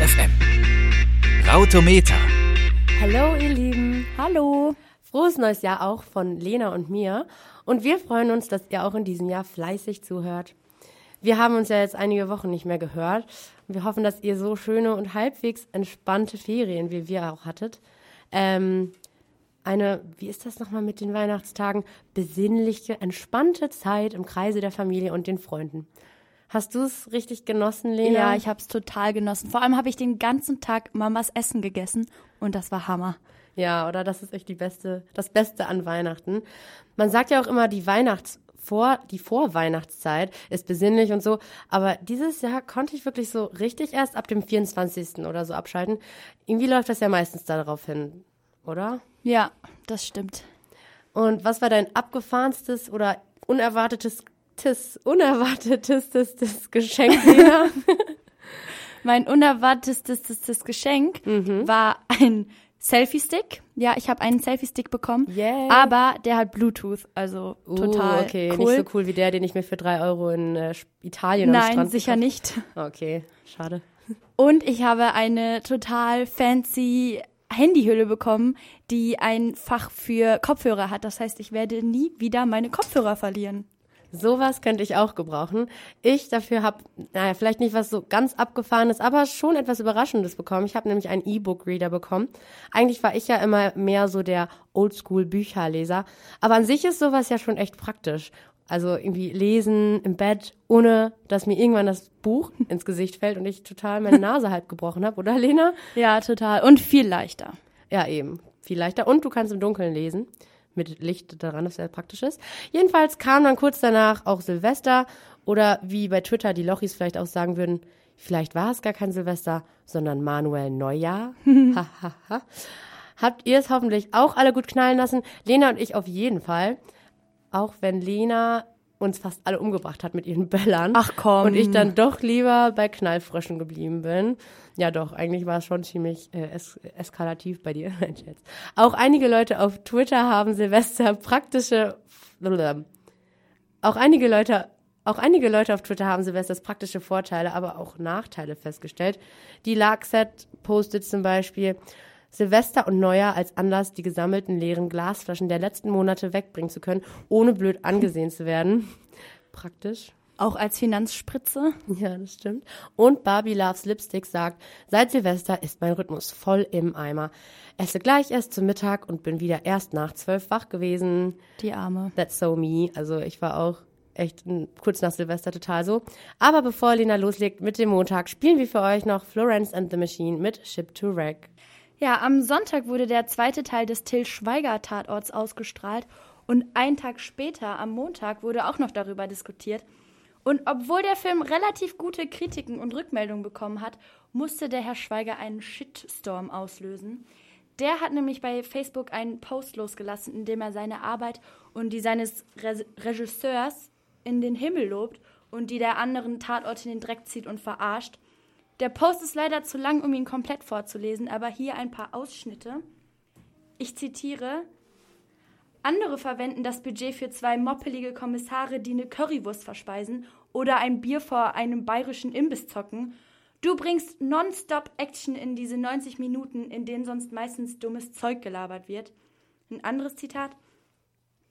FM. Rautometer. Hallo ihr Lieben. Hallo. Frohes neues Jahr auch von Lena und mir. Und wir freuen uns, dass ihr auch in diesem Jahr fleißig zuhört. Wir haben uns ja jetzt einige Wochen nicht mehr gehört. Und wir hoffen, dass ihr so schöne und halbwegs entspannte Ferien wie wir auch hattet. Ähm, eine, wie ist das nochmal mit den Weihnachtstagen? Besinnliche, entspannte Zeit im Kreise der Familie und den Freunden. Hast du es richtig genossen, Lena? Ja, ich habe es total genossen. Vor allem habe ich den ganzen Tag Mamas Essen gegessen und das war Hammer. Ja, oder das ist echt die beste, das Beste an Weihnachten. Man sagt ja auch immer, die Weihnachts vor, die Vorweihnachtszeit ist besinnlich und so. Aber dieses Jahr konnte ich wirklich so richtig erst ab dem 24. oder so abschalten. Irgendwie läuft das ja meistens darauf hin, oder? Ja, das stimmt. Und was war dein abgefahrenstes oder unerwartetes, tis, unerwartetestes Geschenk, Lena? mein unerwartetestes Geschenk mhm. war ein Selfie-Stick. Ja, ich habe einen Selfie-Stick bekommen. Yeah. Aber der hat Bluetooth, also Uh, total okay, cool. nicht so cool wie der, den ich mir für drei Euro in äh, Italien am Nein, Strand sicher gekauft- nicht. Okay, schade. Und ich habe eine total fancy Handyhülle bekommen, die ein Fach für Kopfhörer hat. Das heißt, ich werde nie wieder meine Kopfhörer verlieren. Sowas könnte ich auch gebrauchen. Ich dafür habe, naja, vielleicht nicht was so ganz abgefahrenes, aber schon etwas Überraschendes bekommen. Ich habe nämlich einen E-Book-Reader bekommen. Eigentlich war ich ja immer mehr so der Oldschool-Bücherleser. Aber an sich ist sowas ja schon echt praktisch. Also irgendwie lesen im Bett, ohne dass mir irgendwann das Buch ins Gesicht fällt und ich total meine Nase halb gebrochen habe, oder Lena? Ja, total. Und viel leichter. Ja, eben. Viel leichter. Und du kannst im Dunkeln lesen. Mit Licht daran, das sehr praktisch ist. Jedenfalls kam dann kurz danach auch Silvester oder wie bei Twitter die Lochis vielleicht auch sagen würden, vielleicht war es gar kein Silvester, sondern Manuel Neujahr. Habt ihr es hoffentlich auch alle gut knallen lassen? Lena und ich auf jeden Fall. Auch wenn Lena uns fast alle umgebracht hat mit ihren Böllern. Ach komm. Und ich dann doch lieber bei Knallfröschen geblieben bin. Ja doch, eigentlich war es schon ziemlich äh, es eskalativ bei dir. Nein, Scherz. Auch einige Leute auf Twitter haben Silvester praktische auch einige Leute auch einige Leute auf Twitter haben Silvesters praktische Vorteile, aber auch Nachteile festgestellt. Die Larkset postet zum Beispiel Silvester und Neujahr als Anlass, die gesammelten leeren Glasflaschen der letzten Monate wegbringen zu können, ohne blöd angesehen zu werden. Praktisch. Auch als Finanzspritze. Ja, das stimmt. Und Barbie Loves Lipstick sagt, seit Silvester ist mein Rhythmus voll im Eimer. Esse gleich erst zum Mittag und bin wieder erst nach zwölf wach gewesen. Die Arme. That's so me. Also ich war auch echt mm, kurz nach Silvester total so. Aber bevor Lena loslegt mit dem Montag, spielen wir für euch noch Florence and the Machine mit Ship to Wreck. Ja, am Sonntag wurde der zweite Teil des Till Schweiger Tatorts ausgestrahlt und einen Tag später, am Montag, wurde auch noch darüber diskutiert. Und obwohl der Film relativ gute Kritiken und Rückmeldungen bekommen hat, musste der Herr Schweiger einen Shitstorm auslösen. Der hat nämlich bei Facebook einen Post losgelassen, in dem er seine Arbeit und die seines Re Regisseurs in den Himmel lobt und die der anderen Tatorte in den Dreck zieht und verarscht. Der Post ist leider zu lang, um ihn komplett vorzulesen, aber hier ein paar Ausschnitte. Ich zitiere. Andere verwenden das Budget für zwei moppelige Kommissare, die eine Currywurst verspeisen oder ein Bier vor einem bayerischen Imbiss zocken. Du bringst nonstop Action in diese 90 Minuten, in denen sonst meistens dummes Zeug gelabert wird. Ein anderes Zitat.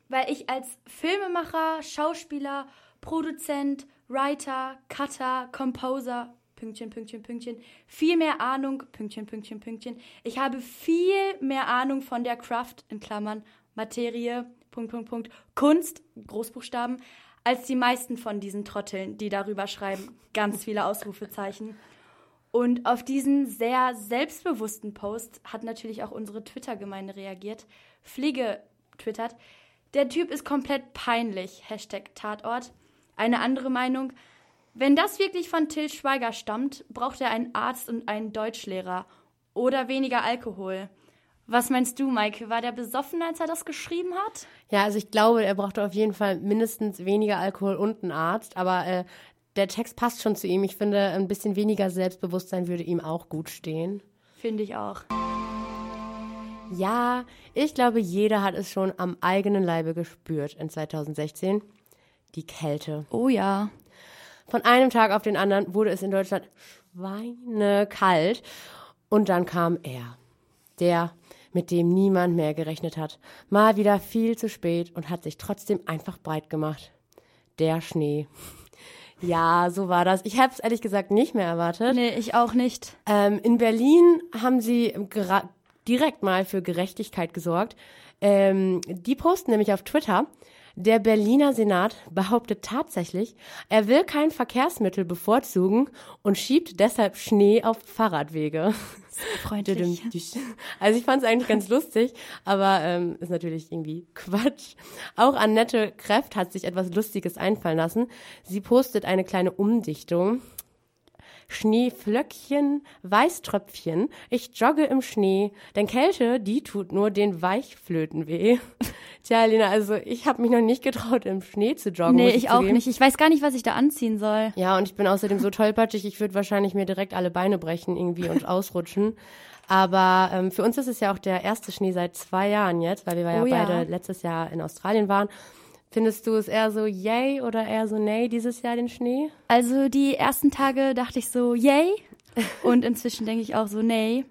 Weil ich als Filmemacher, Schauspieler, Produzent, Writer, Cutter, Composer, Pünktchen, Pünktchen, Pünktchen, viel mehr Ahnung, Pünktchen, Pünktchen, Pünktchen. Ich habe viel mehr Ahnung von der Craft, in Klammern, Materie, Punkt, Punkt, Punkt, Kunst, Großbuchstaben, als die meisten von diesen Trotteln, die darüber schreiben. Ganz viele Ausrufezeichen. Und auf diesen sehr selbstbewussten Post hat natürlich auch unsere Twitter-Gemeinde reagiert. Fliege twittert, der Typ ist komplett peinlich. Hashtag Tatort. Eine andere Meinung. Wenn das wirklich von Till Schweiger stammt, braucht er einen Arzt und einen Deutschlehrer. Oder weniger Alkohol. Was meinst du, Maike? War der besoffen, als er das geschrieben hat? Ja, also ich glaube, er brauchte auf jeden Fall mindestens weniger Alkohol und einen Arzt, aber äh, der Text passt schon zu ihm. Ich finde, ein bisschen weniger Selbstbewusstsein würde ihm auch gut stehen. Finde ich auch. Ja, ich glaube, jeder hat es schon am eigenen Leibe gespürt in 2016. Die Kälte. Oh ja. Von einem Tag auf den anderen wurde es in Deutschland schweinekalt. Und dann kam er. Der, mit dem niemand mehr gerechnet hat. Mal wieder viel zu spät und hat sich trotzdem einfach breit gemacht. Der Schnee. Ja, so war das. Ich habe es ehrlich gesagt nicht mehr erwartet. Nee, ich auch nicht. Ähm, in Berlin haben sie direkt mal für Gerechtigkeit gesorgt. Ähm, die posten nämlich auf Twitter, der Berliner Senat behauptet tatsächlich, er will kein Verkehrsmittel bevorzugen und schiebt deshalb Schnee auf Fahrradwege. Freundlich. Also ich fand es eigentlich ganz lustig, aber ähm, ist natürlich irgendwie Quatsch. Auch Annette Kräft hat sich etwas Lustiges einfallen lassen. Sie postet eine kleine Umdichtung. Schneeflöckchen, Weißtröpfchen, ich jogge im Schnee, denn Kälte, die tut nur den Weichflöten weh. Tja, Lena, also ich habe mich noch nicht getraut, im Schnee zu joggen. Nee, ich, ich auch nicht. Ich weiß gar nicht, was ich da anziehen soll. Ja, und ich bin außerdem so tollpatschig, ich würde wahrscheinlich mir direkt alle Beine brechen irgendwie und ausrutschen. Aber ähm, für uns ist es ja auch der erste Schnee seit zwei Jahren jetzt, weil wir oh, ja. beide letztes Jahr in Australien waren. Findest du es eher so yay oder eher so nay dieses Jahr den Schnee? Also die ersten Tage dachte ich so yay und inzwischen denke ich auch so nay.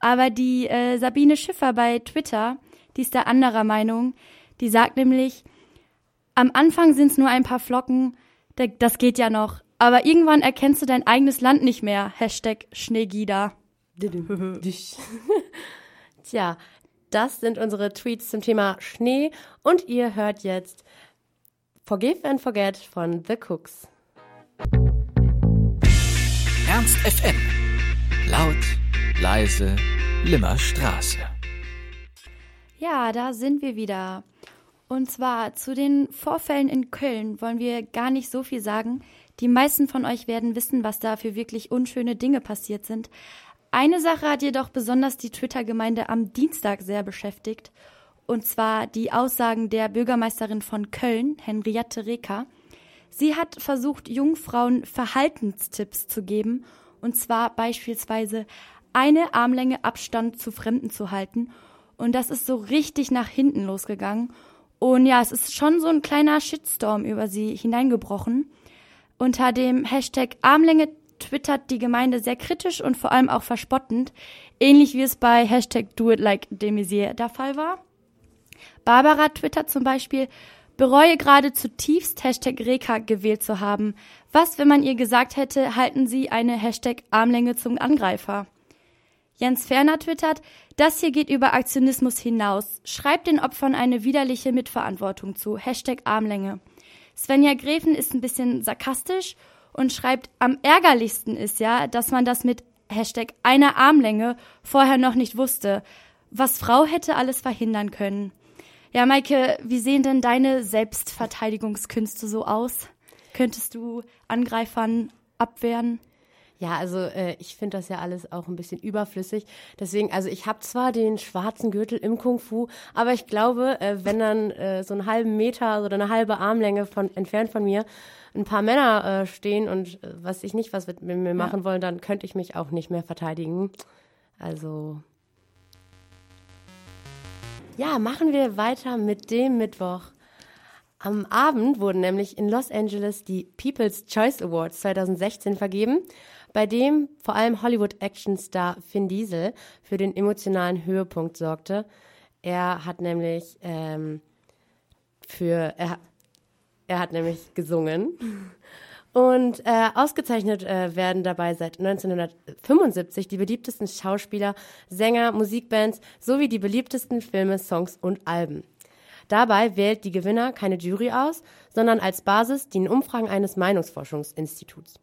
Aber die äh, Sabine Schiffer bei Twitter, die ist da anderer Meinung. Die sagt nämlich, am Anfang sind es nur ein paar Flocken, das geht ja noch. Aber irgendwann erkennst du dein eigenes Land nicht mehr. Hashtag Schneegida. Tja, das sind unsere Tweets zum Thema Schnee und ihr hört jetzt Forgive and Forget von The Cooks. Ernst FM. Laut, leise, Limmerstraße. Ja, da sind wir wieder. Und zwar zu den Vorfällen in Köln wollen wir gar nicht so viel sagen. Die meisten von euch werden wissen, was da für wirklich unschöne Dinge passiert sind. Eine Sache hat jedoch besonders die Twitter-Gemeinde am Dienstag sehr beschäftigt, und zwar die Aussagen der Bürgermeisterin von Köln, Henriette Reker. Sie hat versucht, Jungfrauen Verhaltenstipps zu geben, und zwar beispielsweise eine Armlänge Abstand zu Fremden zu halten. Und das ist so richtig nach hinten losgegangen. Und ja, es ist schon so ein kleiner Shitstorm über sie hineingebrochen. Unter dem Hashtag Armlänge twittert die Gemeinde sehr kritisch und vor allem auch verspottend, ähnlich wie es bei Hashtag Do It Like Demisier der Fall war. Barbara twittert zum Beispiel, bereue gerade zutiefst Hashtag Reka gewählt zu haben. Was, wenn man ihr gesagt hätte, halten Sie eine Hashtag Armlänge zum Angreifer? Jens Ferner twittert, das hier geht über Aktionismus hinaus. Schreibt den Opfern eine widerliche Mitverantwortung zu. Hashtag Armlänge. Svenja Gräfen ist ein bisschen sarkastisch und schreibt, am ärgerlichsten ist ja, dass man das mit Hashtag einer Armlänge vorher noch nicht wusste. Was Frau hätte alles verhindern können. Ja, Maike, wie sehen denn deine Selbstverteidigungskünste so aus? Könntest du Angreifern abwehren? Ja, also äh, ich finde das ja alles auch ein bisschen überflüssig. Deswegen, also ich habe zwar den schwarzen Gürtel im Kung Fu, aber ich glaube, äh, wenn dann äh, so einen halben Meter oder eine halbe Armlänge von entfernt von mir ein paar Männer äh, stehen und äh, was ich nicht was mit, mit mir machen ja. wollen, dann könnte ich mich auch nicht mehr verteidigen. Also ja, machen wir weiter mit dem Mittwoch. Am Abend wurden nämlich in Los Angeles die People's Choice Awards 2016 vergeben bei dem vor allem Hollywood-Actionstar Vin Diesel für den emotionalen Höhepunkt sorgte. Er hat nämlich ähm, für er, er hat nämlich gesungen. Und äh, ausgezeichnet äh, werden dabei seit 1975 die beliebtesten Schauspieler, Sänger, Musikbands sowie die beliebtesten Filme, Songs und Alben. Dabei wählt die Gewinner keine Jury aus, sondern als Basis die Umfragen eines Meinungsforschungsinstituts.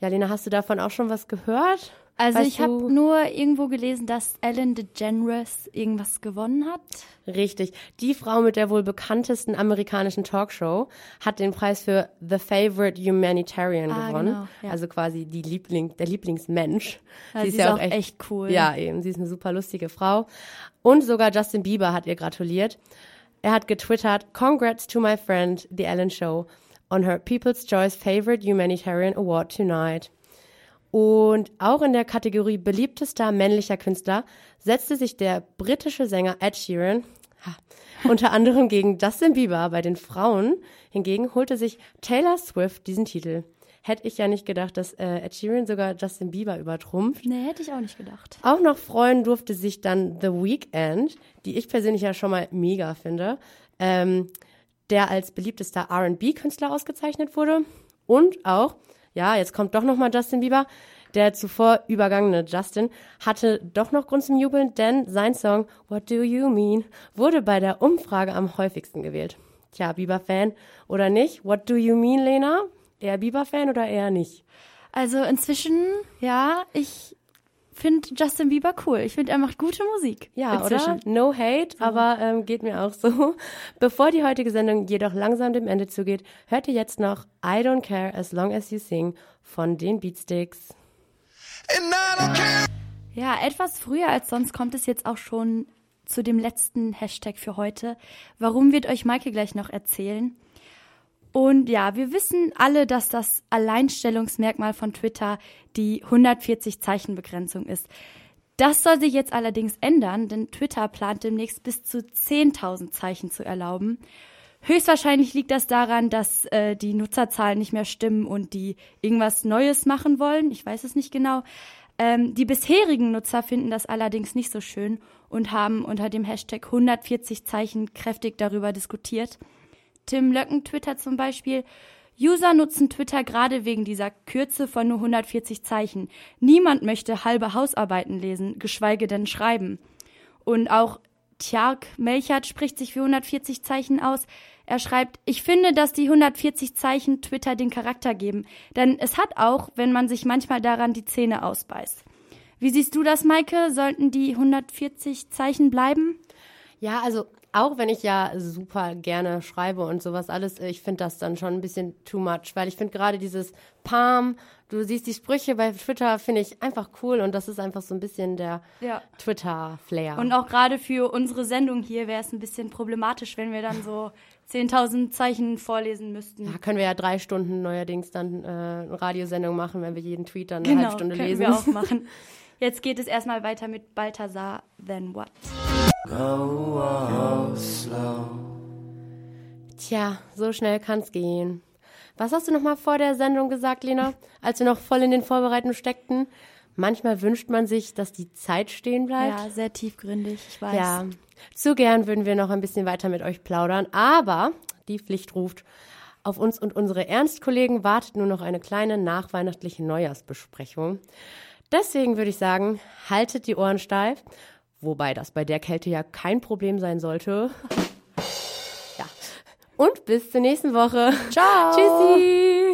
Ja, Lena, hast du davon auch schon was gehört? Also weißt ich habe nur irgendwo gelesen, dass Ellen DeGeneres irgendwas gewonnen hat. Richtig. Die Frau mit der wohl bekanntesten amerikanischen Talkshow hat den Preis für The Favorite Humanitarian ah, gewonnen. Genau, ja. Also quasi die Liebling, der Lieblingsmensch. Ja, sie, ist, sie ja auch echt, echt cool. Ja, eben. Sie ist eine super lustige Frau. Und sogar Justin Bieber hat ihr gratuliert. Er hat getwittert, Congrats to my friend, The Ellen Show on her People's Choice Favorite Humanitarian Award tonight. Und auch in der Kategorie beliebtester männlicher Künstler setzte sich der britische Sänger Ed Sheeran ha, unter anderem gegen Justin Bieber. Bei den Frauen hingegen holte sich Taylor Swift diesen Titel. hätte ich ja nicht gedacht, dass äh, Ed Sheeran sogar Justin Bieber übertrumpft. Nee, hätte ich auch nicht gedacht. Auch noch freuen durfte sich dann The Weeknd, die ich persönlich ja schon mal mega finde, ähm, der als beliebtester R&B-Künstler ausgezeichnet wurde. Und auch, ja, jetzt kommt doch noch mal Justin Bieber, der zuvor übergangene Justin hatte doch noch Grund zum Jubeln, denn sein Song What Do You Mean wurde bei der Umfrage am häufigsten gewählt. Tja, Bieber-Fan oder nicht? What do you mean, Lena? Eher Bieber-Fan oder eher nicht? Also inzwischen, ja, ich finde Justin Bieber cool. Ich finde, er macht gute Musik. Ja, inzwischen. oder? No hate, aber ähm, geht mir auch so. Bevor die heutige Sendung jedoch langsam dem Ende zugeht, hört ihr jetzt noch I Don't Care As Long As You Sing von den Beatsticks. Ja, etwas früher als sonst kommt es jetzt auch schon zu dem letzten Hashtag für heute. Warum wird euch Maike gleich noch erzählen? Und ja, wir wissen alle, dass das Alleinstellungsmerkmal von Twitter die 140 Zeichen Begrenzung ist. Das soll sich jetzt allerdings ändern, denn Twitter plant demnächst bis zu 10.000 Zeichen zu erlauben. Höchstwahrscheinlich liegt das daran, dass äh, die Nutzerzahlen nicht mehr stimmen und die irgendwas Neues machen wollen. Ich weiß es nicht genau. Ähm, die bisherigen Nutzer finden das allerdings nicht so schön und haben unter dem Hashtag 140 Zeichen kräftig darüber diskutiert. Tim Löcken twittert zum Beispiel, User nutzen Twitter gerade wegen dieser Kürze von nur 140 Zeichen. Niemand möchte halbe Hausarbeiten lesen, geschweige denn schreiben. Und auch Tjark Melchert spricht sich für 140 Zeichen aus. Er schreibt, ich finde, dass die 140 Zeichen Twitter den Charakter geben, denn es hat auch, wenn man sich manchmal daran die Zähne ausbeißt. Wie siehst du das, Maike? Sollten die 140 Zeichen bleiben? Ja, also auch wenn ich ja super gerne schreibe und sowas alles, ich finde das dann schon ein bisschen too much, weil ich finde gerade dieses Palm, du siehst die Sprüche bei Twitter, finde ich einfach cool und das ist einfach so ein bisschen der Ja. Twitter-Flair. Und auch gerade für unsere Sendung hier wäre es ein bisschen problematisch, wenn wir dann so 10.000 Zeichen vorlesen müssten. Da können wir ja drei Stunden neuerdings dann äh, eine Radiosendung machen, wenn wir jeden Tweet dann eine halbe Stunde können lesen. wir auch machen. Jetzt geht es erstmal weiter mit Balthasar, then what? Tja, so schnell kann's gehen. Was hast du noch mal vor der Sendung gesagt, Lena, als wir noch voll in den Vorbereitungen steckten? Manchmal wünscht man sich, dass die Zeit stehen bleibt. Ja, sehr tiefgründig, ich weiß. Ja, zu gern würden wir noch ein bisschen weiter mit euch plaudern, aber die Pflicht ruft. Auf uns und unsere Ernstkollegen wartet nur noch eine kleine nachweihnachtliche Neujahrsbesprechung. Deswegen würde ich sagen, haltet die Ohren steif, wobei das bei der Kälte ja kein Problem sein sollte. Ja. Und bis zur nächsten Woche. Ciao. Tschüssi.